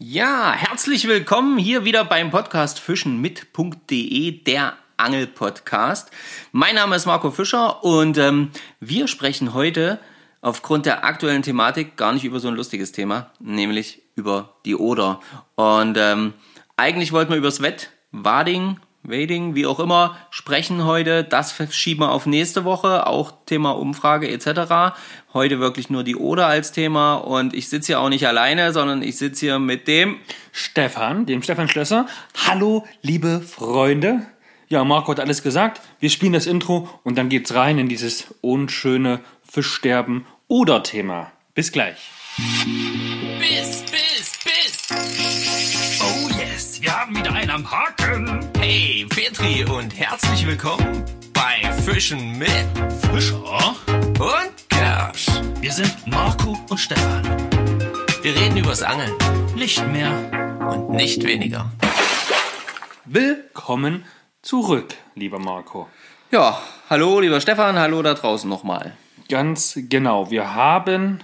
Ja, herzlich willkommen hier wieder beim Podcast Fischen mit.de, der Angelpodcast. Mein Name ist Marco Fischer und ähm, wir sprechen heute aufgrund der aktuellen Thematik gar nicht über so ein lustiges Thema, nämlich über die Oder. Und ähm, eigentlich wollten wir übers Wett, Wading, Wading, wie auch immer, sprechen heute. Das schieben wir auf nächste Woche, auch Thema Umfrage etc. Heute wirklich nur die Oder als Thema und ich sitze hier auch nicht alleine, sondern ich sitze hier mit dem Stefan, dem Stefan Schlösser. Hallo, liebe Freunde. Ja, Marco hat alles gesagt. Wir spielen das Intro und dann geht's rein in dieses unschöne Fischsterben oder Thema. Bis gleich. Und herzlich willkommen bei Fischen mit Fischer und Kersch. Wir sind Marco und Stefan. Wir reden übers Angeln. Nicht mehr und nicht weniger. Willkommen zurück, lieber Marco. Ja, hallo lieber Stefan, hallo da draußen nochmal. Ganz genau. Wir haben.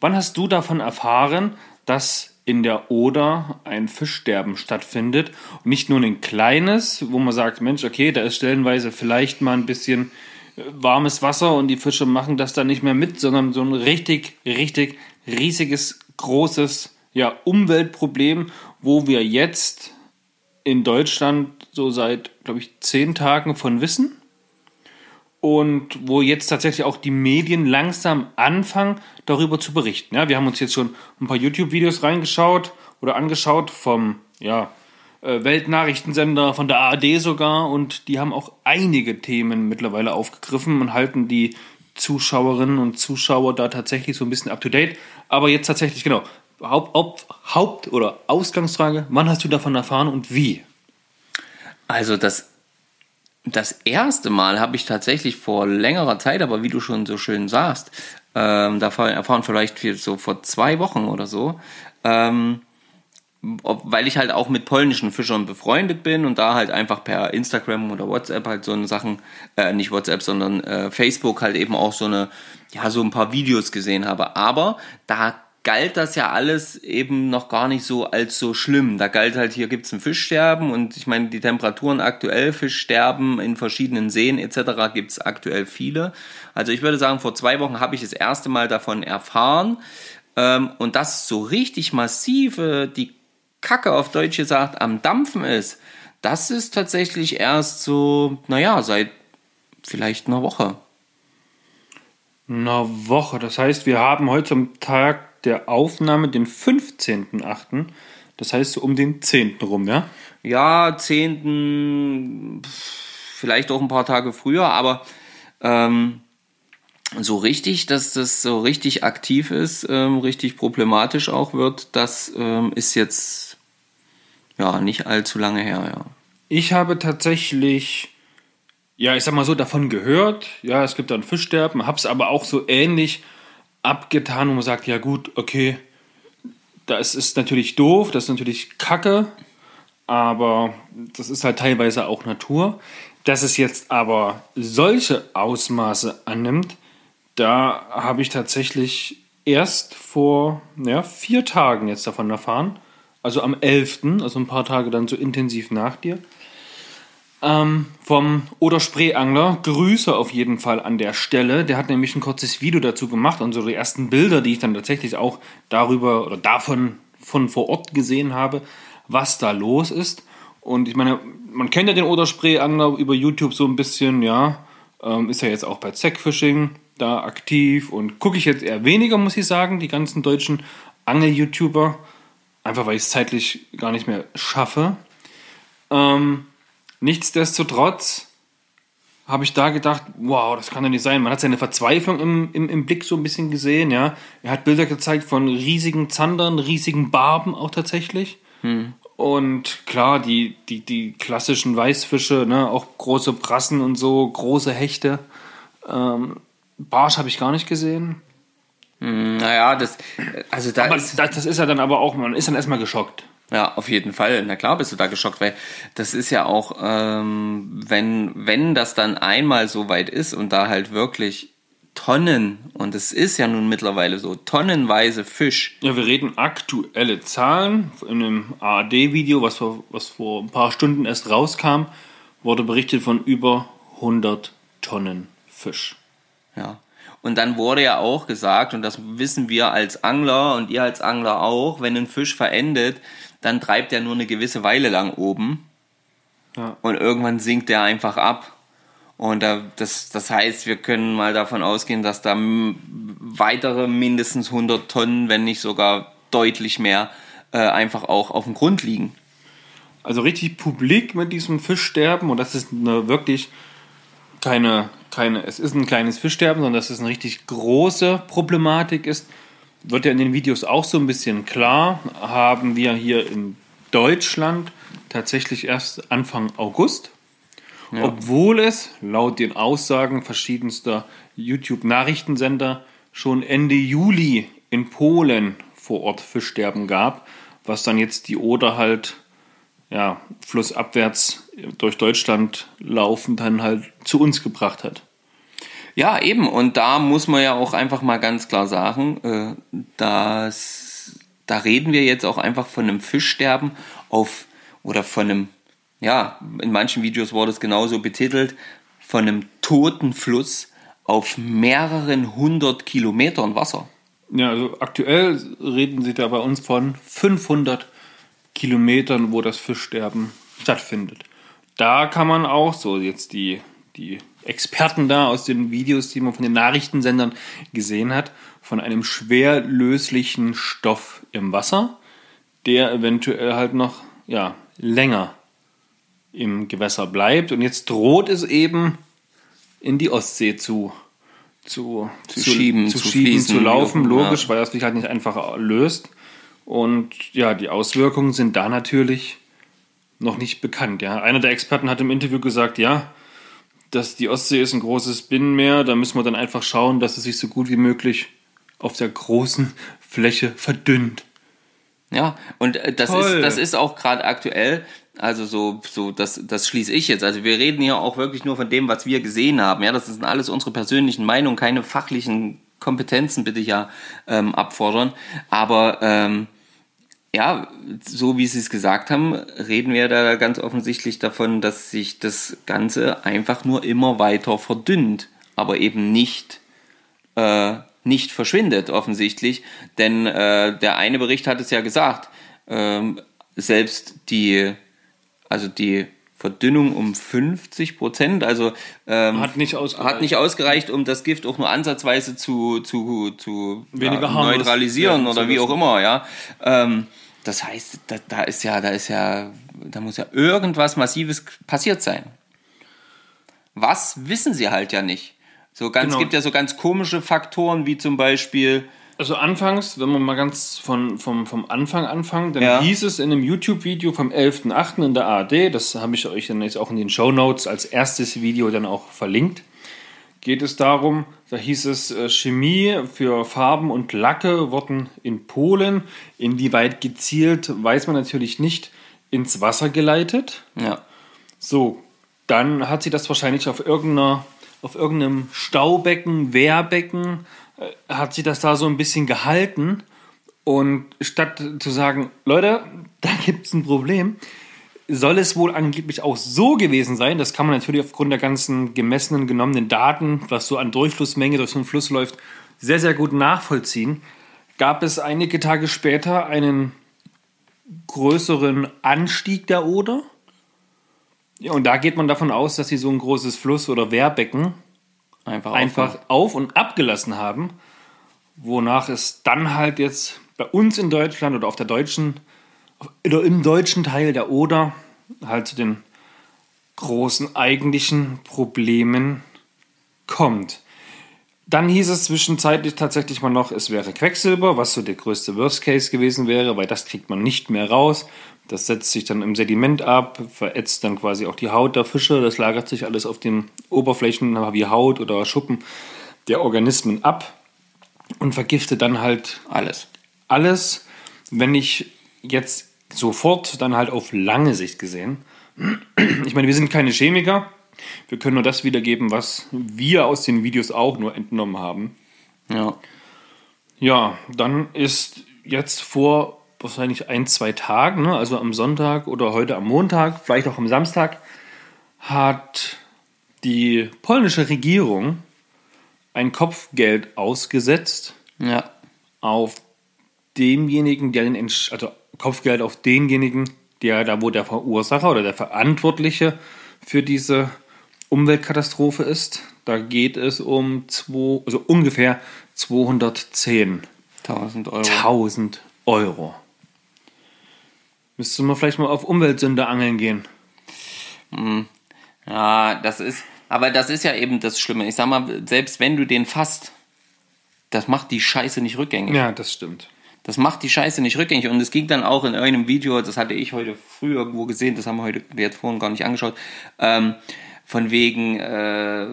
Wann hast du davon erfahren, dass in der Oder ein Fischsterben stattfindet? Und nicht nur ein kleines, wo man sagt, Mensch, okay, da ist stellenweise vielleicht mal ein bisschen äh, warmes Wasser und die Fische machen das dann nicht mehr mit, sondern so ein richtig, richtig riesiges, großes ja, Umweltproblem, wo wir jetzt in Deutschland so seit, glaube ich, zehn Tagen von wissen und wo jetzt tatsächlich auch die Medien langsam anfangen, darüber zu berichten. Ja, wir haben uns jetzt schon ein paar YouTube-Videos reingeschaut oder angeschaut vom ja, äh, Weltnachrichtensender, von der ARD sogar und die haben auch einige Themen mittlerweile aufgegriffen und halten die Zuschauerinnen und Zuschauer da tatsächlich so ein bisschen up to date. Aber jetzt tatsächlich, genau, Haupt, Haupt, Haupt oder Ausgangsfrage, wann hast du davon erfahren und wie? Also das das erste Mal habe ich tatsächlich vor längerer Zeit, aber wie du schon so schön sagst, ähm, davon erfahren vielleicht so vor zwei Wochen oder so, ähm, weil ich halt auch mit polnischen Fischern befreundet bin und da halt einfach per Instagram oder WhatsApp halt so eine Sachen, äh, nicht WhatsApp, sondern äh, Facebook halt eben auch so eine, ja, so ein paar Videos gesehen habe. Aber da galt das ja alles eben noch gar nicht so als so schlimm. Da galt halt, hier gibt's ein Fischsterben und ich meine, die Temperaturen aktuell, Fischsterben in verschiedenen Seen etc. gibt's aktuell viele. Also ich würde sagen, vor zwei Wochen habe ich das erste Mal davon erfahren ähm, und dass so richtig massive die Kacke auf Deutsch gesagt am Dampfen ist, das ist tatsächlich erst so, naja, seit vielleicht einer Woche. Eine Woche. Das heißt, wir haben heute zum Tag der Aufnahme den 15.8. Das heißt so um den 10. rum, ja? Ja, 10. vielleicht auch ein paar Tage früher, aber ähm, so richtig, dass das so richtig aktiv ist, ähm, richtig problematisch auch wird, das ähm, ist jetzt ja nicht allzu lange her, ja. Ich habe tatsächlich, ja, ich sag mal so, davon gehört. Ja, es gibt dann Fischsterben, hab's aber auch so ähnlich abgetan, wo man sagt, ja gut, okay, das ist natürlich doof, das ist natürlich Kacke, aber das ist halt teilweise auch Natur. Dass es jetzt aber solche Ausmaße annimmt, da habe ich tatsächlich erst vor ja, vier Tagen jetzt davon erfahren. Also am 11., also ein paar Tage dann so intensiv nach dir ähm, vom Oder Spreeangler. Grüße auf jeden Fall an der Stelle. Der hat nämlich ein kurzes Video dazu gemacht und so die ersten Bilder, die ich dann tatsächlich auch darüber oder davon von vor Ort gesehen habe, was da los ist. Und ich meine, man kennt ja den Oder Spreeangler über YouTube so ein bisschen, ja. Ähm, ist ja jetzt auch bei Zackfishing da aktiv und gucke ich jetzt eher weniger, muss ich sagen, die ganzen deutschen Angel-YouTuber. Einfach weil ich es zeitlich gar nicht mehr schaffe. Ähm, Nichtsdestotrotz habe ich da gedacht, wow, das kann doch nicht sein. Man hat seine Verzweiflung im, im, im Blick so ein bisschen gesehen, ja. Er hat Bilder gezeigt von riesigen Zandern, riesigen Barben auch tatsächlich. Hm. Und klar, die, die, die klassischen Weißfische, ne, auch große Brassen und so, große Hechte. Ähm, Barsch habe ich gar nicht gesehen. Hm, naja, das, also da aber ist, das, das ist ja dann aber auch, man ist dann erstmal geschockt. Ja, auf jeden Fall. Na klar bist du da geschockt, weil das ist ja auch, ähm, wenn, wenn das dann einmal so weit ist und da halt wirklich Tonnen, und es ist ja nun mittlerweile so, tonnenweise Fisch. Ja, wir reden aktuelle Zahlen. In einem ARD-Video, was vor, was vor ein paar Stunden erst rauskam, wurde berichtet von über 100 Tonnen Fisch. Ja. Und dann wurde ja auch gesagt, und das wissen wir als Angler und ihr als Angler auch, wenn ein Fisch verendet, dann treibt er nur eine gewisse Weile lang oben. Ja. Und irgendwann sinkt er einfach ab. Und da, das, das heißt, wir können mal davon ausgehen, dass da weitere mindestens 100 Tonnen, wenn nicht sogar deutlich mehr, äh, einfach auch auf dem Grund liegen. Also richtig publik mit diesem Fischsterben und das ist eine wirklich keine, keine, es ist ein kleines Fischsterben, sondern dass es eine richtig große Problematik ist, wird ja in den Videos auch so ein bisschen klar. Haben wir hier in Deutschland tatsächlich erst Anfang August, obwohl es laut den Aussagen verschiedenster YouTube-Nachrichtensender schon Ende Juli in Polen vor Ort Fischsterben gab, was dann jetzt die Oder halt ja, flussabwärts durch Deutschland laufend dann halt zu uns gebracht hat. Ja, eben. Und da muss man ja auch einfach mal ganz klar sagen, äh, dass da reden wir jetzt auch einfach von einem Fischsterben auf oder von einem, ja, in manchen Videos wurde es genauso betitelt, von einem toten Fluss auf mehreren hundert Kilometern Wasser. Ja, also aktuell reden sie da bei uns von 500 Kilometern, wo das Fischsterben stattfindet. Da kann man auch so jetzt die, die Experten da aus den Videos, die man von den Nachrichtensendern gesehen hat, von einem schwer löslichen Stoff im Wasser, der eventuell halt noch ja, länger im Gewässer bleibt. Und jetzt droht es eben in die Ostsee zu, zu, Zu schieben, zu, zu schieben, fließen, zu laufen, logisch, ja. weil das sich halt nicht einfach löst. Und ja, die Auswirkungen sind da natürlich noch nicht bekannt. Ja. Einer der Experten hat im Interview gesagt, ja, dass die Ostsee ist ein großes Binnenmeer, da müssen wir dann einfach schauen, dass es sich so gut wie möglich auf der großen Fläche verdünnt. Ja, und äh, das Toll. ist, das ist auch gerade aktuell, also so, so das, das schließe ich jetzt. Also wir reden hier auch wirklich nur von dem, was wir gesehen haben. Ja, das sind alles unsere persönlichen Meinungen, keine fachlichen Kompetenzen bitte ja ähm, abfordern. Aber ähm, ja, so wie Sie es gesagt haben, reden wir da ganz offensichtlich davon, dass sich das Ganze einfach nur immer weiter verdünnt, aber eben nicht äh, nicht verschwindet, offensichtlich. Denn äh, der eine Bericht hat es ja gesagt, ähm, selbst die, also die Verdünnung um 50 Prozent, also ähm, Hat nicht ausgereicht. hat nicht ausgereicht, um das Gift auch nur ansatzweise zu, zu, zu Weniger ja, neutralisieren zu oder wie auch immer, ja. Ähm, das heißt, da, da ist ja, da ist ja, da muss ja irgendwas Massives passiert sein. Was wissen sie halt ja nicht. So ganz, Genau. gibt ja so ganz komische Faktoren, wie zum Beispiel, Also anfangs, wenn wir mal ganz von, vom, vom Anfang anfangen, dann Ja. hieß es in einem YouTube-Video vom 11.8. in der ARD, das habe ich euch dann jetzt auch in den Show Notes als erstes Video dann auch verlinkt, geht es darum, da hieß es, äh, Chemie für Farben und Lacke wurden in Polen, inwieweit gezielt, weiß man natürlich nicht, ins Wasser geleitet. ja, So, dann hat sie das wahrscheinlich auf irgendeiner, auf irgendeinem Staubecken, Wehrbecken, hat sie das da so ein bisschen gehalten. Und statt zu sagen, Leute, da gibt es ein Problem, soll es wohl angeblich auch so gewesen sein, das kann man natürlich aufgrund der ganzen gemessenen, genommenen Daten, was so an Durchflussmenge durch so einen Fluss läuft, sehr, sehr gut nachvollziehen, gab es einige Tage später einen größeren Anstieg der Oder. Ja, und da geht man davon aus, dass sie so ein großes Fluss- oder Wehrbecken einfach, einfach auf und abgelassen haben, wonach es dann halt jetzt bei uns in Deutschland oder auf der deutschen oder im deutschen Teil der Oder halt zu den großen eigentlichen Problemen kommt. Dann hieß es zwischenzeitlich tatsächlich mal noch, es wäre Quecksilber, was so der größte Worst Case gewesen wäre, weil das kriegt man nicht mehr raus. Das setzt sich dann im Sediment ab, verätzt dann quasi auch die Haut der Fische. Das lagert sich alles auf den Oberflächen wie Haut oder Schuppen der Organismen ab und vergiftet dann halt alles. alles, wenn ich jetzt sofort dann halt auf lange Sicht gesehen. Ich meine, wir sind keine Chemiker, Wir können nur das wiedergeben, was wir aus den Videos auch nur entnommen haben. Ja. Ja, dann ist jetzt vor wahrscheinlich ein, zwei Tagen, ne, also am Sonntag oder heute am Montag, vielleicht auch am Samstag, hat die polnische Regierung ein Kopfgeld ausgesetzt Ja. auf demjenigen, der den Entsch also Kopfgeld auf denjenigen, der da wo der Verursacher oder der Verantwortliche für diese Umweltkatastrophe ist. Da geht es um zwei, also ungefähr 210.000 1000 Euro. Müsste man vielleicht mal auf Umweltsünde angeln gehen. Ja, das ist, aber das ist ja eben das Schlimme. Ich sag mal, selbst wenn du den fasst, das macht die Scheiße nicht rückgängig. Ja, das stimmt. Das macht die Scheiße nicht rückgängig. Und es ging dann auch in irgendeinem Video, das hatte ich heute früh irgendwo gesehen, das haben wir heute wir jetzt vorhin gar nicht angeschaut, ähm, von wegen, äh,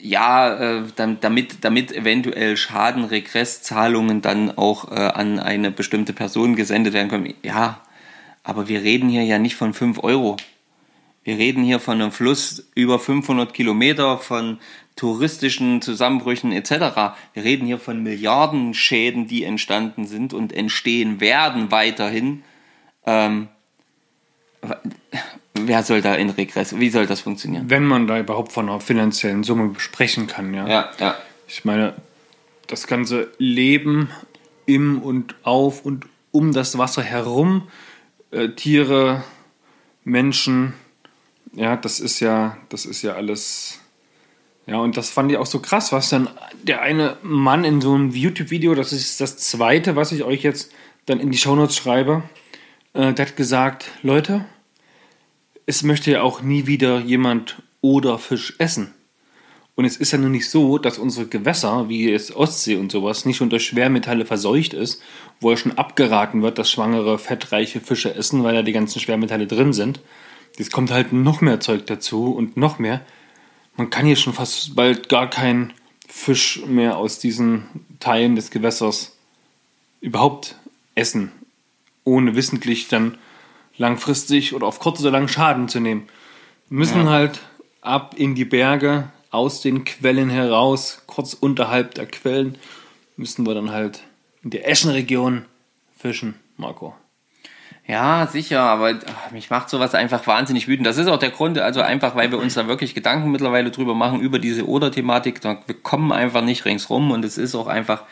ja, äh, dam- damit, damit eventuell Schadenregresszahlungen dann auch äh, an eine bestimmte Person gesendet werden können. Ja, aber wir reden hier ja nicht von 5 Euro. Wir reden hier von einem Fluss über 500 Kilometer, von touristischen Zusammenbrüchen etc. Wir reden hier von Milliardenschäden, die entstanden sind und entstehen werden weiterhin. Ähm, wer soll da in Regress? Wie soll das funktionieren? Wenn man da überhaupt von einer finanziellen Summe sprechen kann, ja. Ja, ja. Ich meine, das ganze Leben im und auf und um das Wasser herum, äh, Tiere, Menschen, ja, das ist ja, das ist ja alles. Ja, und das fand ich auch so krass, was dann der eine Mann in so einem YouTube-Video, das ist das zweite, was ich euch jetzt dann in die Shownotes schreibe, äh, der hat gesagt, Leute, es möchte ja auch nie wieder jemand oder Fisch essen. Und es ist ja nun nicht so, dass unsere Gewässer, wie jetzt Ostsee und sowas, nicht schon durch Schwermetalle verseucht ist, wo ja schon abgeraten wird, dass schwangere, fettreiche Fische essen, weil da die ganzen Schwermetalle drin sind. Jetzt kommt halt noch mehr Zeug dazu und noch mehr. Man kann hier schon fast bald gar keinen Fisch mehr aus diesen Teilen des Gewässers überhaupt essen, ohne wissentlich dann langfristig oder auf kurz oder lang Schaden zu nehmen. Wir müssen halt ab in die Berge, aus den Quellen heraus, kurz unterhalb der Quellen, müssen wir dann halt in der Eschenregion fischen, Marco. Ja, sicher, aber ach, mich macht sowas einfach wahnsinnig wütend. Das ist auch der Grund, also einfach, weil wir uns da wirklich Gedanken mittlerweile drüber machen, über diese Oder-Thematik. Wir kommen einfach nicht ringsrum und es ist auch einfach,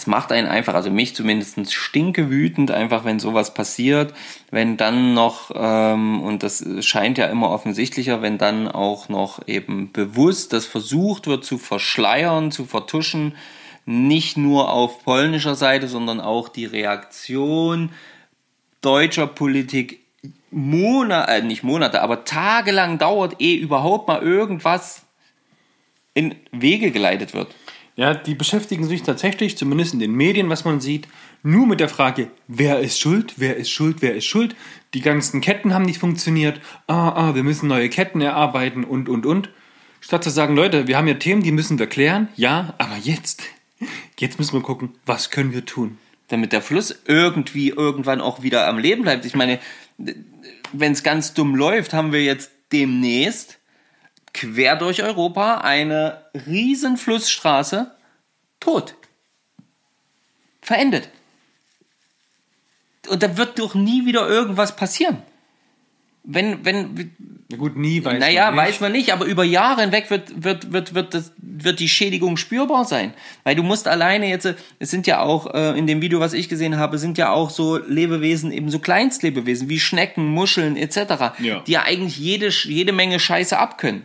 es macht einen einfach, also mich zumindest stinke wütend, einfach wenn sowas passiert, wenn dann noch, ähm, und das scheint ja immer offensichtlicher, wenn dann auch noch eben bewusst das versucht wird zu verschleiern, zu vertuschen, nicht nur auf polnischer Seite, sondern auch die Reaktion deutscher Politik Monate, äh, nicht Monate, aber tagelang dauert, ehe überhaupt mal irgendwas in Wege geleitet wird. Ja, die beschäftigen sich tatsächlich, zumindest in den Medien, was man sieht, nur mit der Frage, wer ist schuld, wer ist schuld, wer ist schuld. Die ganzen Ketten haben nicht funktioniert. Ah, ah, wir müssen neue Ketten erarbeiten und, und, und. Statt zu sagen, Leute, wir haben ja Themen, die müssen wir klären. Ja, aber jetzt, jetzt müssen wir gucken, was können wir tun. damit der Fluss irgendwie irgendwann auch wieder am Leben bleibt. Ich meine, wenn es ganz dumm läuft, haben wir jetzt demnächst quer durch Europa eine riesen Flussstraße tot. Verendet. Und da wird doch nie wieder irgendwas passieren. Wenn, wenn, Na gut, nie weiß naja, man nicht. weiß man nicht, aber über Jahre hinweg wird, wird, wird, wird, das, wird die Schädigung spürbar sein. Weil du musst alleine jetzt, es sind ja auch, äh, in dem Video, was ich gesehen habe, sind ja auch so Lebewesen, eben so Kleinstlebewesen, wie Schnecken, Muscheln etc., Ja. die ja eigentlich jede, jede Menge Scheiße abkönnen.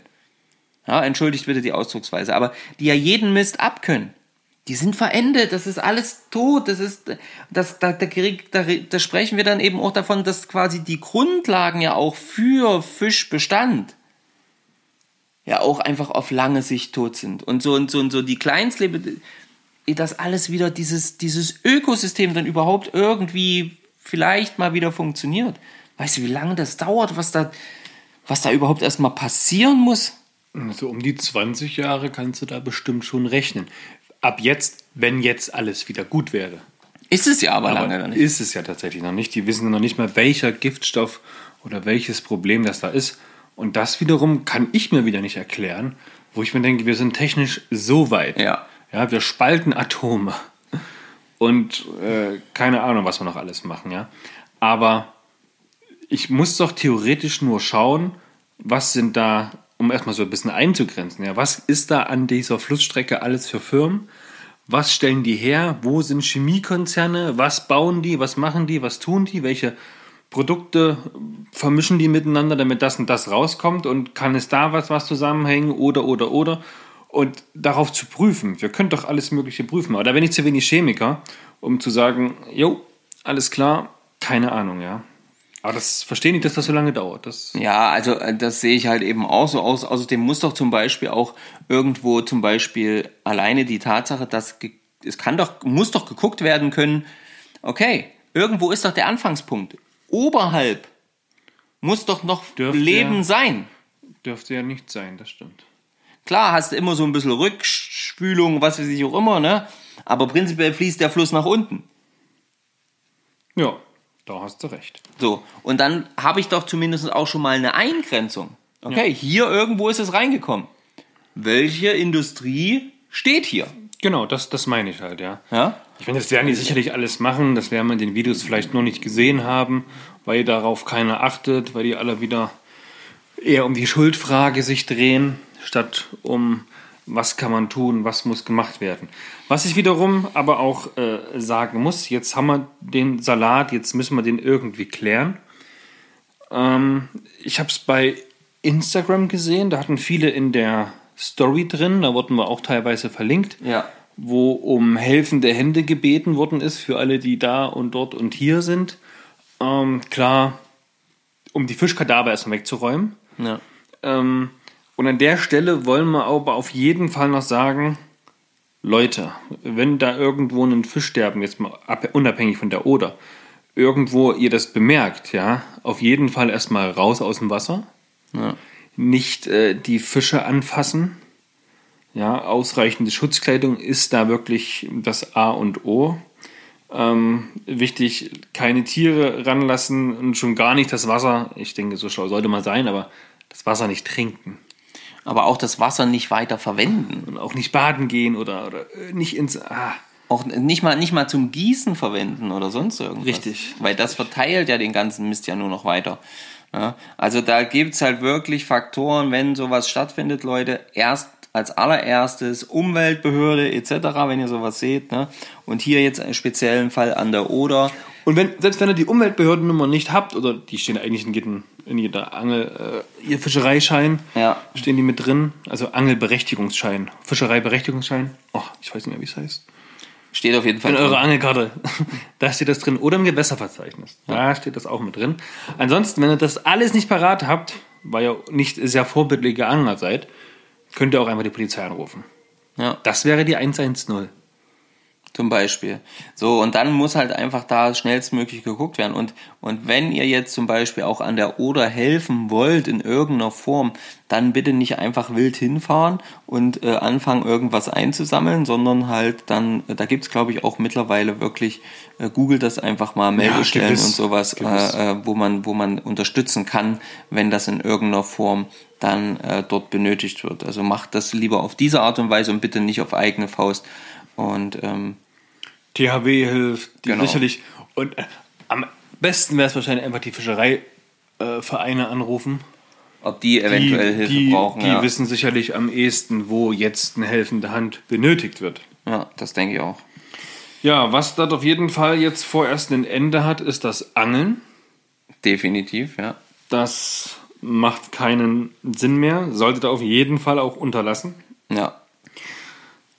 Ja, entschuldigt bitte die Ausdrucksweise, aber die ja jeden Mist abkönnen. Die sind verendet, das ist alles tot, das ist, das, da, da, krieg- da, da sprechen wir dann eben auch davon, dass quasi die Grundlagen ja auch für Fischbestand ja auch einfach auf lange Sicht tot sind. Und so und so und so die Kleinstlebe, dass alles wieder dieses, dieses Ökosystem dann überhaupt irgendwie vielleicht mal wieder funktioniert. Weißt du, wie lange das dauert, was da, was da überhaupt erstmal passieren muss? So um die 20 Jahre kannst du da bestimmt schon rechnen. Ab jetzt, wenn jetzt alles wieder gut wäre. Ist es ja aber, Aber lange dann nicht. ist es ja tatsächlich noch nicht. Die wissen noch nicht mal, welcher Giftstoff oder welches Problem das da ist. Und das wiederum kann ich mir wieder nicht erklären, wo ich mir denke, wir sind technisch so weit. Ja. Ja, wir spalten Atome. Und äh, keine Ahnung, was wir noch alles machen, ja. Aber ich muss doch theoretisch nur schauen, was sind da, um erstmal so ein bisschen einzugrenzen, ja, was ist da an dieser Flussstrecke alles für Firmen? Was stellen die her? Wo sind Chemiekonzerne? Was bauen die? Was machen die? Was tun die? Welche Produkte vermischen die miteinander, damit das und das rauskommt? Und kann es da was, was zusammenhängen? Oder, oder, oder? Und darauf zu prüfen. Wir können doch alles Mögliche prüfen. Aber da bin ich zu wenig Chemiker, um zu sagen, jo, alles klar, keine Ahnung, ja. Aber das verstehe nicht, dass das so lange dauert. Das Ja, also äh, das sehe ich halt eben auch so aus. Außerdem muss doch zum Beispiel auch irgendwo zum Beispiel alleine die Tatsache, dass es kann doch, muss doch geguckt werden können, okay, irgendwo ist doch der Anfangspunkt. Oberhalb muss doch noch Dürfte- Leben sein. dürfte ja nicht sein, das stimmt. Klar, hast du immer so ein bisschen Rückspülung, was weiß ich auch immer, ne? Aber prinzipiell fließt der Fluss nach unten. Ja, da hast du recht. So, und dann habe ich doch zumindest auch schon mal eine Eingrenzung. Okay, hier irgendwo ist es reingekommen. Welche Industrie steht hier? Genau, das, das meine ich halt, ja. Ja? Ich meine, das werden die sicherlich alles machen, das werden wir in den Videos vielleicht noch nicht gesehen haben, weil darauf keiner achtet, weil die alle wieder eher um die Schuldfrage sich drehen, statt um was kann man tun, was muss gemacht werden. Was ich wiederum aber auch äh, sagen muss, jetzt haben wir den Salat, jetzt müssen wir den irgendwie klären. Ähm, ich habe es bei Instagram gesehen, da hatten viele in der Story drin, da wurden wir auch teilweise verlinkt Ja. wo um helfende Hände gebeten worden ist für alle, die da und dort und hier sind. Ähm, klar, um die Fischkadaver erstmal wegzuräumen. ja. Ähm, und an der Stelle wollen wir aber auf jeden Fall noch sagen, Leute, wenn da irgendwo ein Fischsterben, jetzt mal ab- unabhängig von der Oder, irgendwo ihr das bemerkt, ja, auf jeden Fall erstmal raus aus dem Wasser. Nicht äh, die Fische anfassen. Ja, ausreichende Schutzkleidung ist da wirklich das A und O. Ähm, wichtig, keine Tiere ranlassen und schon gar nicht das Wasser. Ich denke, so schlau sollte man sein, aber das Wasser nicht trinken. Aber auch das Wasser nicht weiter verwenden. Und auch nicht baden gehen oder, oder äh, nicht ins. Ah, Auch nicht mal, nicht mal zum Gießen verwenden oder sonst irgendwas. Richtig. Weil das verteilt ja den ganzen Mist ja nur noch weiter. Ja, also da gibt's halt wirklich Faktoren, wenn sowas stattfindet, Leute, erst als allererstes Umweltbehörde etc., wenn ihr sowas seht. Ne? Und hier jetzt einen speziellen Fall an der Oder. Und wenn, selbst wenn ihr die Umweltbehördennummer nicht habt, oder die stehen eigentlich in, jedem, in jeder Angel, äh, ihr Fischereischein, Ja. stehen die mit drin, also Angelberechtigungsschein, Fischereiberechtigungsschein, oh, ich weiß nicht mehr, wie es heißt. Steht auf jeden Fall. In drin. eurer Angelkarte, da steht das drin. Oder im Gewässerverzeichnis, da steht das auch mit drin. Ansonsten, wenn ihr das alles nicht parat habt, weil ihr nicht sehr vorbildliche Angler seid, könnt ihr auch einfach die Polizei anrufen. Ja. Das wäre die 110. Zum Beispiel. So, und dann muss halt einfach da schnellstmöglich geguckt werden. Und, und wenn ihr jetzt zum Beispiel auch an der Oder helfen wollt in irgendeiner Form, dann bitte nicht einfach wild hinfahren und äh, anfangen, irgendwas einzusammeln, sondern halt dann, äh, da gibt's glaube ich, auch mittlerweile wirklich, äh, googelt das einfach mal, Meldestellen gewiss, und sowas, äh, äh, wo, man, wo man unterstützen kann, wenn das in irgendeiner Form dann äh, dort benötigt wird. Also macht das lieber auf diese Art und Weise und bitte nicht auf eigene Faust. Und ähm, THW hilft, die Genau. sicherlich. Und äh, am besten wäre es wahrscheinlich einfach die Fischereivereine äh, anrufen. ob die Die, eventuell Hilfe die, brauchen. die ja. wissen sicherlich am ehesten, wo jetzt eine helfende Hand benötigt wird. ja, das denke ich auch. Ja, was das auf jeden Fall jetzt vorerst ein Ende hat, ist das Angeln. Definitiv, ja. Das macht keinen Sinn mehr, solltet ihr auf jeden Fall auch unterlassen. Ja,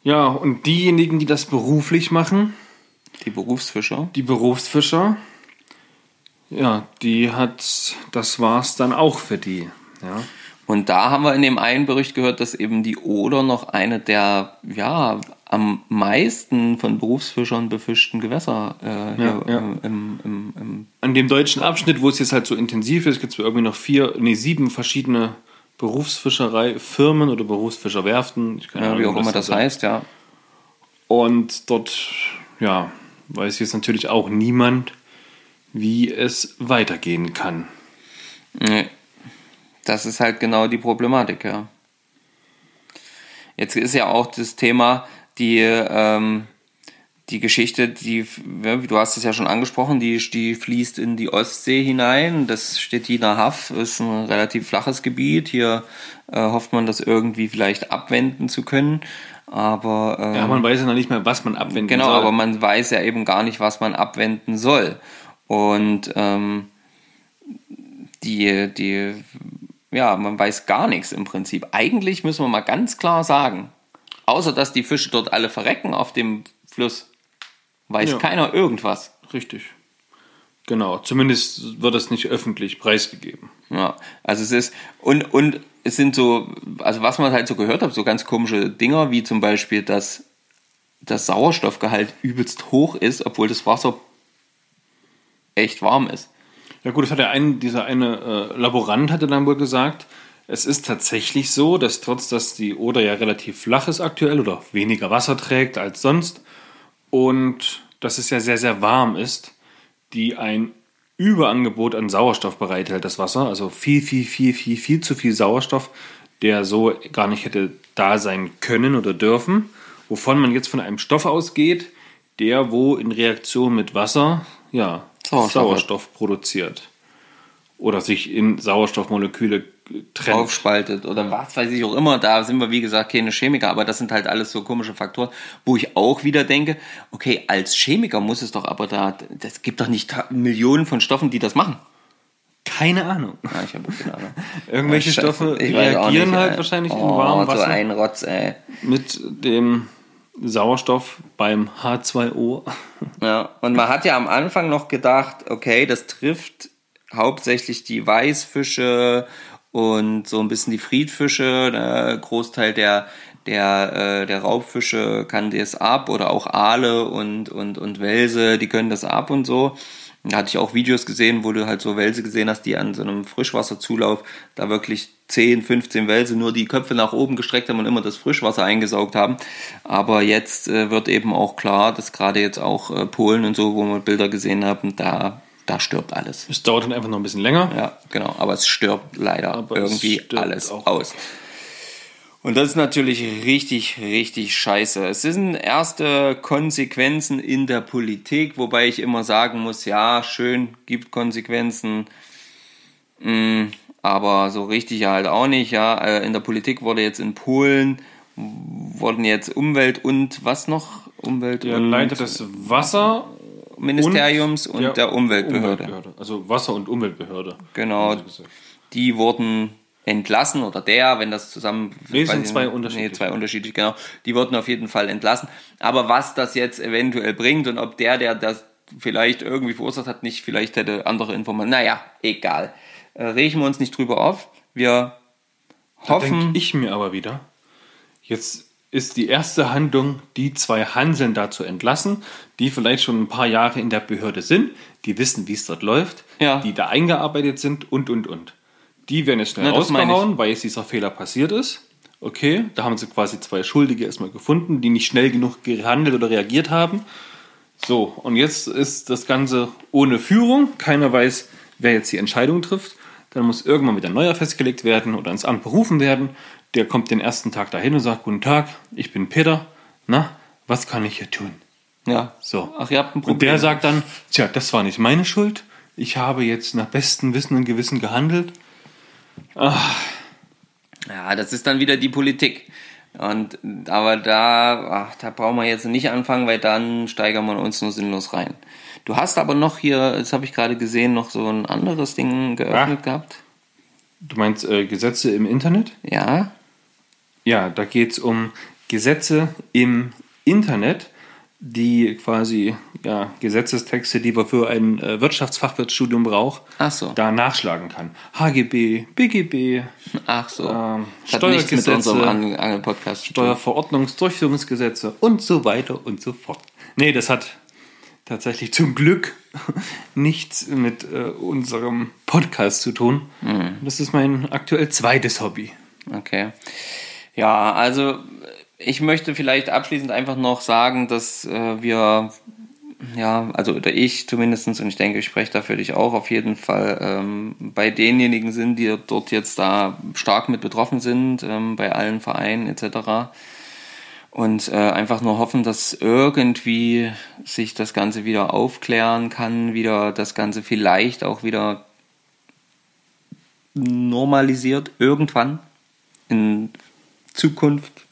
Ja, und diejenigen, die das beruflich machen, die Berufsfischer. die Berufsfischer, ja, die hat, das war's dann auch für die. Ja. Und da haben wir in dem einen Bericht gehört, dass eben die Oder noch eine der, ja, am meisten von Berufsfischern befischten Gewässer äh, hier, ja. Im, im, im, im, An dem deutschen Abschnitt, wo es jetzt halt so intensiv ist, gibt es irgendwie noch vier, nee, sieben verschiedene Berufsfischereifirmen oder Berufsfischerwerften. Ja, wie auch immer das heißt, ja. Und dort, ja, weiß jetzt natürlich auch niemand, wie es weitergehen kann. Nee. Das ist halt genau die Problematik, ja. Jetzt ist ja auch das Thema, die, ähm, die Geschichte, die, du hast es ja schon angesprochen, die, die fließt in die Ostsee hinein. Das Stettiner Haff ist ein relativ flaches Gebiet. Hier äh, hofft man, das irgendwie vielleicht abwenden zu können. Aber ähm, Ja, man weiß ja noch nicht mehr, was man abwenden Genau, soll. aber man weiß ja eben gar nicht, was man abwenden soll. Und ähm, die, die, ja, man weiß gar nichts im Prinzip. Eigentlich müssen wir mal ganz klar sagen, außer dass die Fische dort alle verrecken auf dem Fluss, weiß Ja. keiner irgendwas. Richtig. Genau, zumindest wird es nicht öffentlich preisgegeben. Ja, also es ist, und, und es sind so, also was man halt so gehört hat, so ganz komische Dinger, wie zum Beispiel, dass das Sauerstoffgehalt übelst hoch ist, obwohl das Wasser echt warm ist. Ja gut, das hat der ein, dieser eine äh, Laborant hatte dann wohl gesagt, es ist tatsächlich so, dass trotz, dass die Oder ja relativ flach ist aktuell oder weniger Wasser trägt als sonst und dass es ja sehr, sehr warm ist, die ein Überangebot an Sauerstoff bereithält, das Wasser. Also viel, viel, viel, viel, viel zu viel Sauerstoff, der so gar nicht hätte da sein können oder dürfen. Wovon man jetzt von einem Stoff ausgeht, der wo in Reaktion mit Wasser ja, Sauerstoff Sauerstoff, produziert. Oder sich in Sauerstoffmoleküle trennt. aufspaltet oder was weiß ich auch immer. Da sind wir, wie gesagt, keine Chemiker, aber das sind halt alles so komische Faktoren, wo ich auch wieder denke, okay, als Chemiker muss es doch aber da, das gibt doch nicht Millionen von Stoffen, die das machen. Keine Ahnung. Ja, ich habe keine Ahnung. Irgendwelche Scheiße, Stoffe reagieren nicht, halt ey. wahrscheinlich in oh, warmem so Wasser ein Rotz, ey. mit dem Sauerstoff beim H2O. Ja, und man hat ja am Anfang noch gedacht, okay, das trifft hauptsächlich die Weißfische und so ein bisschen die Friedfische. Der Großteil der, der, äh, der Raubfische kann das ab oder auch Aale und, und, und Welse, die können das ab und so. Da hatte ich auch Videos gesehen, wo du halt so Welse gesehen hast, die an so einem Frischwasserzulauf da wirklich 10, 15 Welse nur die Köpfe nach oben gestreckt haben und immer das Frischwasser eingesaugt haben. Aber jetzt äh, wird eben auch klar, dass gerade jetzt auch äh, Polen und so, wo wir Bilder gesehen haben, da, da stirbt alles. Es dauert dann einfach noch ein bisschen länger. Ja, genau. Aber es stirbt leider Aber irgendwie stirbt alles auch. aus. Und das ist natürlich richtig, richtig scheiße. Es sind erste Konsequenzen in der Politik, wobei ich immer sagen muss, ja, schön, gibt Konsequenzen, mm, aber so richtig halt auch nicht. Ja, Äh, in der Politik wurde jetzt in Polen wurden jetzt Umwelt und was noch? Umwelt Der und Leiter des Wasser Ministeriums und, der Umweltbehörde. Also Wasser- und Umweltbehörde. Genau, die wurden entlassen oder der, wenn das zusammen. Nee, sind ich zwei nicht. unterschiedliche. Nee, zwei unterschiedlich, genau. Die wurden auf jeden Fall entlassen. Aber was das jetzt eventuell bringt und ob der, der das vielleicht irgendwie verursacht hat, nicht vielleicht hätte andere Informationen. Naja, egal. Äh, regen wir uns nicht drüber auf. Wir Da hoffen. denke ich mir aber wieder, jetzt ist die erste Handlung, die zwei Hanseln da zu entlassen, die vielleicht schon ein paar Jahre in der Behörde sind, die wissen, wie es dort läuft, Ja. die da eingearbeitet sind und, und, und. Die werden jetzt schnell rausgehauen, weil jetzt dieser Fehler passiert ist. Okay, da haben sie quasi zwei Schuldige erstmal gefunden, die nicht schnell genug gehandelt oder reagiert haben. So, und jetzt ist das Ganze ohne Führung. Keiner weiß, wer jetzt die Entscheidung trifft. Dann muss irgendwann wieder ein neuer festgelegt werden oder ins Amt berufen werden. Der kommt den ersten Tag dahin und sagt: Guten Tag, ich bin Peter. Na, was kann ich hier tun? ja. So. Ach, ihr habt ein Problem. Und der sagt dann: Tja, das war nicht meine Schuld. Ich habe jetzt nach bestem Wissen und Gewissen gehandelt. Ja, das ist dann wieder die Politik. Und aber da, ach, da brauchen wir jetzt nicht anfangen, weil dann steigern wir uns nur sinnlos rein. Du hast aber noch hier, das habe ich gerade gesehen, noch so ein anderes Ding geöffnet Ah. gehabt. Du meinst äh, Gesetze im Internet? Ja. Ja, da geht es um Gesetze im Internet, die quasi ja, Gesetzestexte, die man für ein äh, Wirtschaftsfachwirtsstudium braucht, so. da nachschlagen kann. HGB, BGB, Ach so. ähm, Steuergesetze. Steuerverordnungsdurchführungsgesetze und so weiter und so fort. Nee, das hat tatsächlich zum Glück nichts mit äh, unserem Podcast zu tun. Mhm. Das ist mein aktuell zweites Hobby. Okay. Ja, also ich möchte vielleicht abschließend einfach noch sagen, dass äh, wir ja, also oder ich zumindest, und ich denke, ich spreche da für dich auch auf jeden Fall, ähm, bei denjenigen sind, die dort jetzt da stark mit betroffen sind, ähm, bei allen Vereinen etc. Und äh, einfach nur hoffen, dass irgendwie sich das Ganze wieder aufklären kann, wieder das Ganze vielleicht auch wieder normalisiert irgendwann in Zukunft,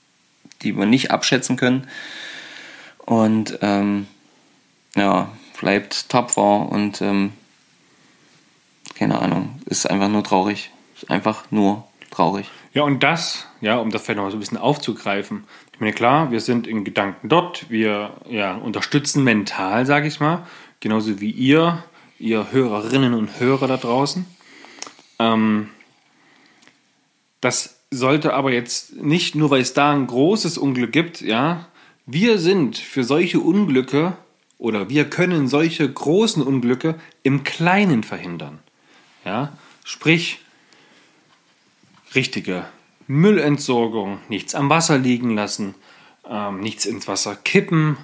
die wir nicht abschätzen können. Und ähm, ja, bleibt tapfer und ähm, keine Ahnung, ist einfach nur traurig. Ist einfach nur traurig. Ja, und das, ja, um das vielleicht noch so ein bisschen aufzugreifen. Ich meine, klar, wir sind in Gedanken dort, wir ja, unterstützen mental, sage ich mal, genauso wie ihr, ihr Hörerinnen und Hörer da draußen. Ähm, das sollte aber jetzt nicht nur, weil es da ein großes Unglück gibt, ja, wir sind für solche Unglücke oder wir können solche großen Unglücke im Kleinen verhindern. Ja, sprich, richtige Müllentsorgung, nichts am Wasser liegen lassen, ähm, nichts ins Wasser kippen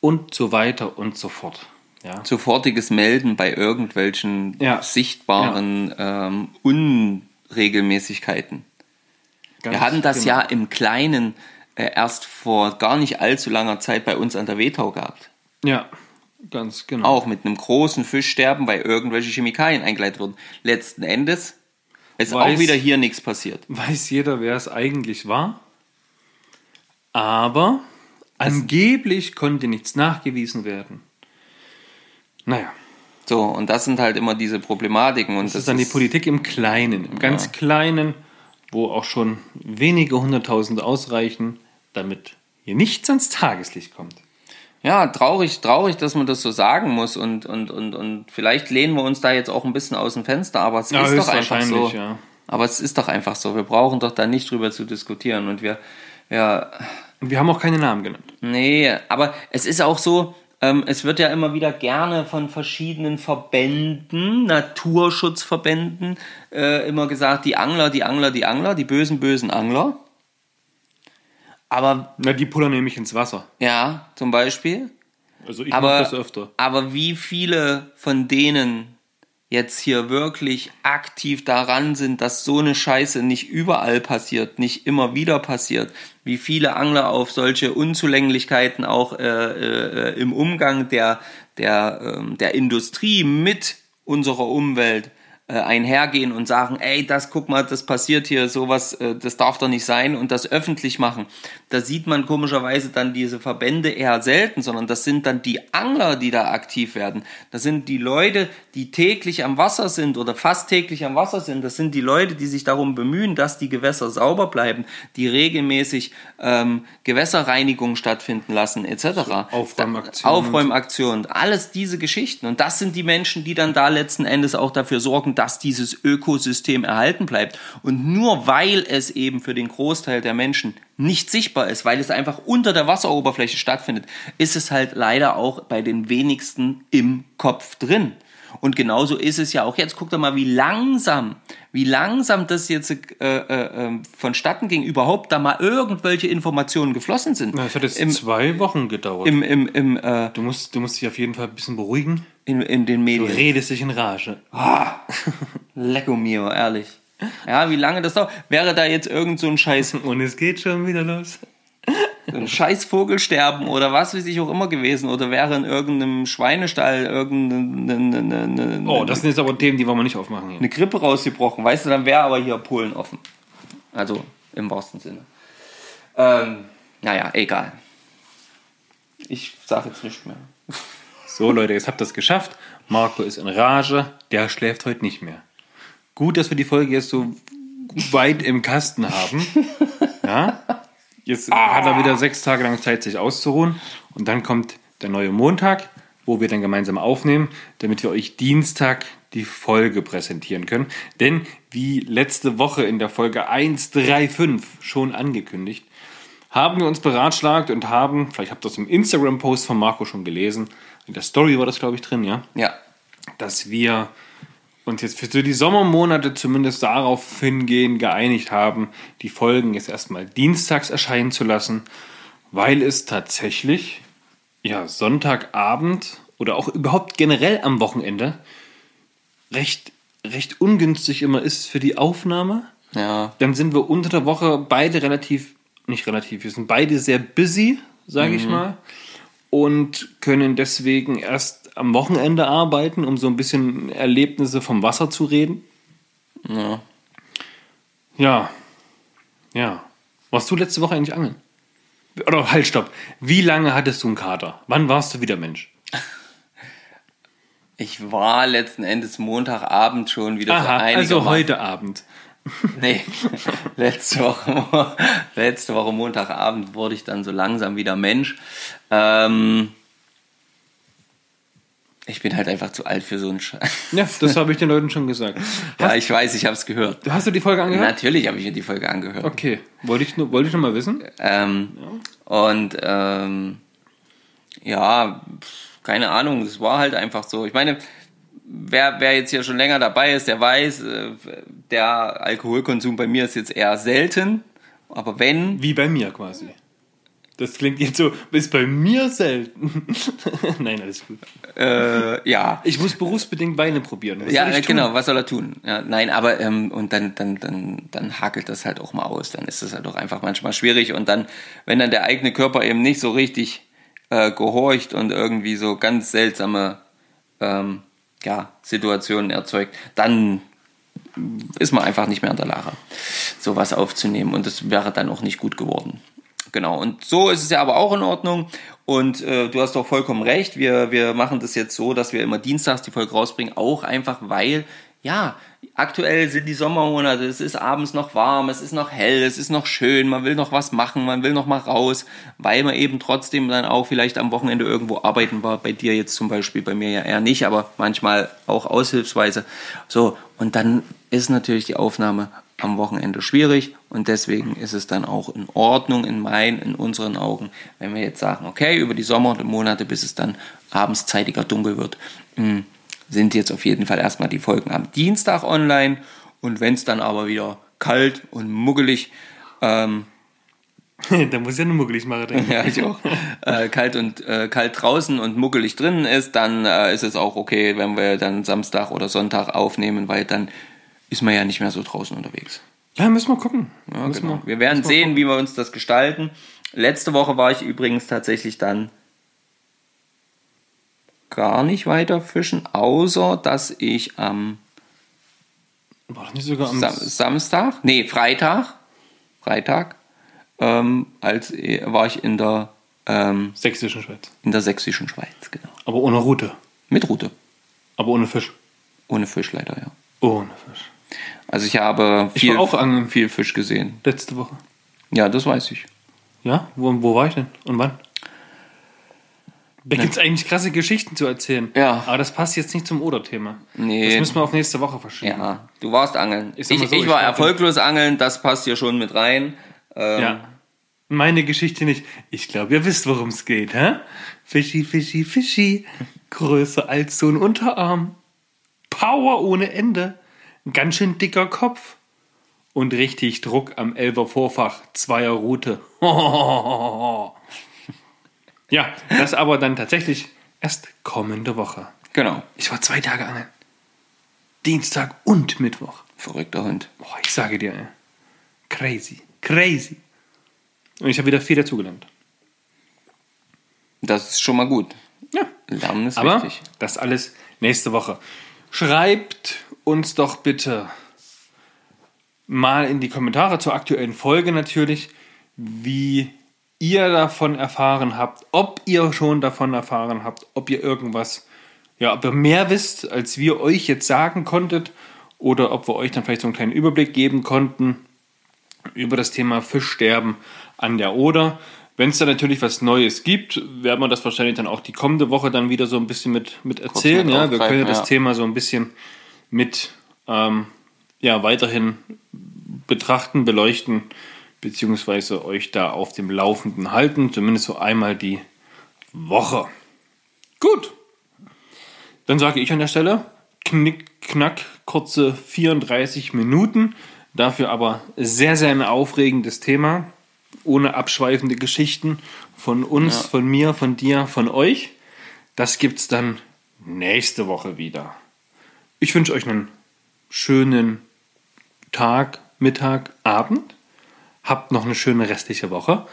und so weiter und so fort. Ja. Sofortiges Melden bei irgendwelchen Ja. sichtbaren Ähm, Unregelmäßigkeiten. Ganz Wir hatten das genau. ja im Kleinen äh, erst vor gar nicht allzu langer Zeit bei uns an der Wetau gehabt. Ja, ganz genau. Auch mit einem großen Fischsterben, weil irgendwelche Chemikalien eingeleitet wurden. Letzten Endes ist Weiß- auch wieder hier nichts passiert. Weiß jeder, wer es eigentlich war. Aber angeblich konnte nichts nachgewiesen werden. Naja, So, und das sind halt immer diese Problematiken. Und das ist dann die Politik im Kleinen, im ganz Kleinen, wo auch schon wenige hunderttausend ausreichen, damit hier nichts ans Tageslicht kommt. Ja, traurig, traurig, dass man das so sagen muss und, und, und, und vielleicht lehnen wir uns da jetzt auch ein bisschen aus dem Fenster, aber es Ja, ist doch einfach so. ja. Aber es ist doch einfach so. Wir brauchen doch da nicht drüber zu diskutieren und wir, ja, Und wir haben auch keine Namen genannt. nee, aber es ist auch so, ähm, es wird ja immer wieder gerne von verschiedenen Verbänden, Naturschutzverbänden, äh, immer gesagt, die Angler, die Angler, die Angler, die bösen, bösen Angler. Aber Na, die pullern nämlich ins Wasser. ja, zum Beispiel. Also ich aber, mach das öfter. aber wie viele von denen jetzt hier wirklich aktiv daran sind, dass so eine Scheiße nicht überall passiert, nicht immer wieder passiert, wie viele Angler auf solche Unzulänglichkeiten auch äh, äh, im Umgang der, der, ähm, der Industrie mit unserer Umwelt äh, einhergehen und sagen, ey, das guck mal, das passiert hier, sowas, äh, das darf doch nicht sein und das öffentlich machen. Da sieht man komischerweise dann diese Verbände eher selten, sondern das sind dann die Angler, die da aktiv werden. Das sind die Leute, die täglich am Wasser sind oder fast täglich am Wasser sind. Das sind die Leute, die sich darum bemühen, dass die Gewässer sauber bleiben, die regelmäßig ähm, Gewässerreinigung stattfinden lassen, etc. Aufräumaktionen. Aufräumaktionen, alles diese Geschichten. Und das sind die Menschen, die dann da letzten Endes auch dafür sorgen, dass dieses Ökosystem erhalten bleibt. Und nur weil es eben für den Großteil der Menschen nicht sichtbar ist, weil es einfach unter der Wasseroberfläche stattfindet, ist es halt leider auch bei den wenigsten im Kopf drin. Und genauso ist es ja auch jetzt. Guck doch mal, wie langsam, wie langsam das jetzt äh, äh, äh, vonstatten ging, überhaupt da mal irgendwelche Informationen geflossen sind. Na, es hat jetzt Im, zwei Wochen gedauert. im, im, im, äh, du, musst, du musst dich auf jeden Fall ein bisschen beruhigen. In, in den Du Medien. redest dich in Rage. Lecco mio, ehrlich. Ja, wie lange das dauert? Wäre da jetzt irgend so ein Scheiß, Und es geht schon wieder los. so ein Scheiß Vogelsterben oder was weiß ich auch immer gewesen oder wäre in irgendeinem Schweinestall irgendeine eine, eine, Oh, das sind jetzt aber Themen, die wollen wir nicht aufmachen hier. eine Grippe rausgebrochen, weißt du, dann wäre aber hier Polen offen. Also im wahrsten Sinne. Ähm, naja, egal. Ich sage jetzt nicht mehr. So, Leute, jetzt habt ihr es geschafft. Marco ist in Rage. Der schläft heute nicht mehr. Gut, dass wir die Folge jetzt so weit im Kasten haben. Ja? Jetzt hat er wieder sechs Tage lang Zeit, sich auszuruhen. Und dann kommt der neue Montag, wo wir dann gemeinsam aufnehmen, damit wir euch Dienstag die Folge präsentieren können. Denn wie letzte Woche in der Folge 135 schon angekündigt, haben wir uns beratschlagt und haben, vielleicht habt ihr das im Instagram-Post von Marco schon gelesen, in der Story war das, glaube ich, drin, ja, Ja. dass wir uns jetzt für die Sommermonate zumindest darauf hingehen, geeinigt haben, die Folgen jetzt erstmal dienstags erscheinen zu lassen, weil es tatsächlich ja Sonntagabend oder auch überhaupt generell am Wochenende recht, recht ungünstig immer ist für die Aufnahme. Ja. Dann sind wir unter der Woche beide relativ, nicht relativ, wir sind beide sehr busy, sage ich mal. Und können deswegen erst am Wochenende arbeiten, um so ein bisschen Erlebnisse vom Wasser zu reden. ja. Ja. Ja. Warst du letzte Woche eigentlich angeln? Oder halt, stopp. Wie lange hattest du einen Kater? Wann warst du wieder Mensch? Ich war letzten Endes Montagabend schon wieder so Aha, also einigermaßen- heute Abend. Nee, letzte Woche, letzte Woche Montagabend wurde ich dann so langsam wieder Mensch. Ähm, ich bin halt einfach zu alt für so einen Scheiß. Ja, das habe ich den Leuten schon gesagt. Ja, ich weiß, ich habe es gehört. Hast du die Folge angehört? Natürlich habe ich mir die Folge angehört. Okay. Wollte ich, nur, wollte ich noch mal wissen? Ähm, Und ähm, ja, keine Ahnung, es war halt einfach so. Ich meine, wer, wer jetzt hier schon länger dabei ist, der weiß, äh, der Alkoholkonsum bei mir ist jetzt eher selten. Aber wenn, Wie bei mir quasi. Das klingt jetzt so, ist bei mir selten. Nein, alles gut. äh, ja, Ich muss berufsbedingt Weine probieren. Was ja, äh, genau, was soll er tun? Ja, nein, aber ähm, und dann, dann, dann, dann hakelt das halt auch mal aus. Dann ist das halt auch einfach manchmal schwierig. Und dann, wenn dann der eigene Körper eben nicht so richtig äh, gehorcht und irgendwie so ganz seltsame ähm, ja, Situationen erzeugt, dann ist man einfach nicht mehr in der Lage, sowas aufzunehmen. Und das wäre dann auch nicht gut geworden. Genau, und so ist es ja aber auch in Ordnung. Und äh, du hast doch vollkommen recht. Wir, wir machen das jetzt so, dass wir immer dienstags die Folge rausbringen, auch einfach, weil, ja, aktuell sind die Sommermonate, es ist abends noch warm, es ist noch hell, es ist noch schön, man will noch was machen, man will noch mal raus, weil man eben trotzdem dann auch vielleicht am Wochenende irgendwo arbeiten war. Bei dir jetzt zum Beispiel, bei mir ja eher nicht, aber manchmal auch aushilfsweise. So, und dann ist natürlich die Aufnahme am Wochenende schwierig und deswegen ist es dann auch in Ordnung in meinen, in unseren Augen, wenn wir jetzt sagen, okay, über die Sommermonate, bis es dann abends zeitiger dunkel wird, mh, sind jetzt auf jeden Fall erstmal die Folgen am Dienstag online und wenn es dann aber wieder kalt und muggelig, ähm, da muss ich ja nur muggelig machen. denke ja, ich auch, äh, kalt und äh, kalt draußen und muggelig drinnen ist, dann äh, ist es auch okay, wenn wir dann Samstag oder Sonntag aufnehmen, weil dann ist man ja nicht mehr so draußen unterwegs. Ja, müssen wir gucken. Ja, müssen genau. Wir werden müssen wir sehen, wie wir uns das gestalten. Letzte Woche war ich übrigens tatsächlich dann gar nicht weiter fischen, außer dass ich am. War das nicht sogar am Sam Samstag, nee, Freitag, Freitag, ähm, als äh, war ich in der, ähm, sächsischen Schweiz? in der sächsischen Schweiz, genau. Aber ohne Route. Mit Rute. Aber ohne Fisch. Ohne Fisch leider, ja. Ohne Fisch. Also ich habe Ich viel, war auch angeln. viel Fisch gesehen. Letzte Woche. Ja, das weiß ich. Ja? Wo, wo war ich denn? Und wann? Da gibt es eigentlich krasse Geschichten zu erzählen. Ja. Aber das passt jetzt nicht zum Oder-Thema. Nee. Das müssen wir auf nächste Woche verschieben. Ja, du warst angeln. Ich Ich, so, ich war erfolglos angeln, das passt hier schon mit rein. Ähm, Ja. Meine Geschichte nicht. Ich glaube, ihr wisst, worum es geht, hä? Fischi, Fischi, Fischi. Größer als so ein Unterarm. Power ohne Ende. Ein ganz schön dicker Kopf. Und richtig Druck am Elfer Vorfach. Zweier Route. Ja, das aber dann tatsächlich erst kommende Woche. Genau. Ich war zwei Tage angeln. Dienstag und Mittwoch. Verrückter Hund. Boah, ich sage dir, ey. crazy, crazy. Und ich habe wieder viel dazugelernt. Das ist schon mal gut. Ja. Lernen ist Aber wichtig. das alles nächste Woche. Schreibt uns doch bitte mal in die Kommentare zur aktuellen Folge natürlich, wie ihr davon erfahren habt, ob ihr schon davon erfahren habt, ob ihr irgendwas, ja, ob ihr mehr wisst, als wir euch jetzt sagen konntet, oder ob wir euch dann vielleicht so einen kleinen Überblick geben konnten über das Thema Fischsterben an der Oder. Wenn es da natürlich was Neues gibt, werden wir das wahrscheinlich dann auch die kommende Woche dann wieder so ein bisschen mit, mit erzählen. mit ja, wir können ja das. Thema so ein bisschen mit ähm, ja, weiterhin betrachten, beleuchten, beziehungsweise euch da auf dem Laufenden halten, zumindest so einmal die Woche. Gut. Dann sage ich an der Stelle, knick, knack, kurze 34 Minuten. Dafür aber sehr, sehr ein aufregendes Thema. Ohne abschweifende Geschichten von uns, Ja. von mir, von dir, von euch. Das gibt's dann nächste Woche wieder. Ich wünsche euch einen schönen Tag, Mittag, Abend. Habt noch eine schöne restliche Woche.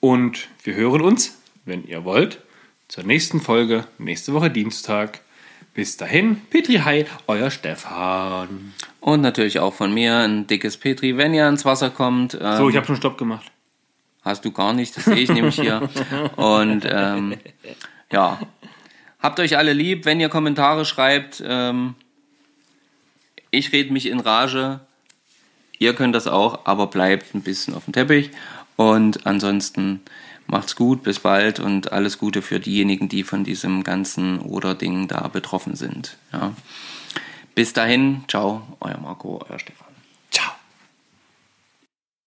Und wir hören uns, wenn ihr wollt, zur nächsten Folge, nächste Woche Dienstag. Bis dahin, Petri Hi, euer Stefan. Und natürlich auch von mir ein dickes Petri, wenn ihr ins Wasser kommt. Ähm, So, ich habe schon Stopp gemacht. Hast du gar nicht, das sehe ich nämlich hier. Und ähm, ja, habt euch alle lieb, wenn ihr Kommentare schreibt. Ähm, ich rede mich in Rage. Ihr könnt das auch, aber bleibt ein bisschen auf dem Teppich. Und ansonsten macht's gut, bis bald und alles Gute für diejenigen, die von diesem ganzen Oder-Ding da betroffen sind. Ja. Bis dahin, ciao, euer Marco, euer Stefan.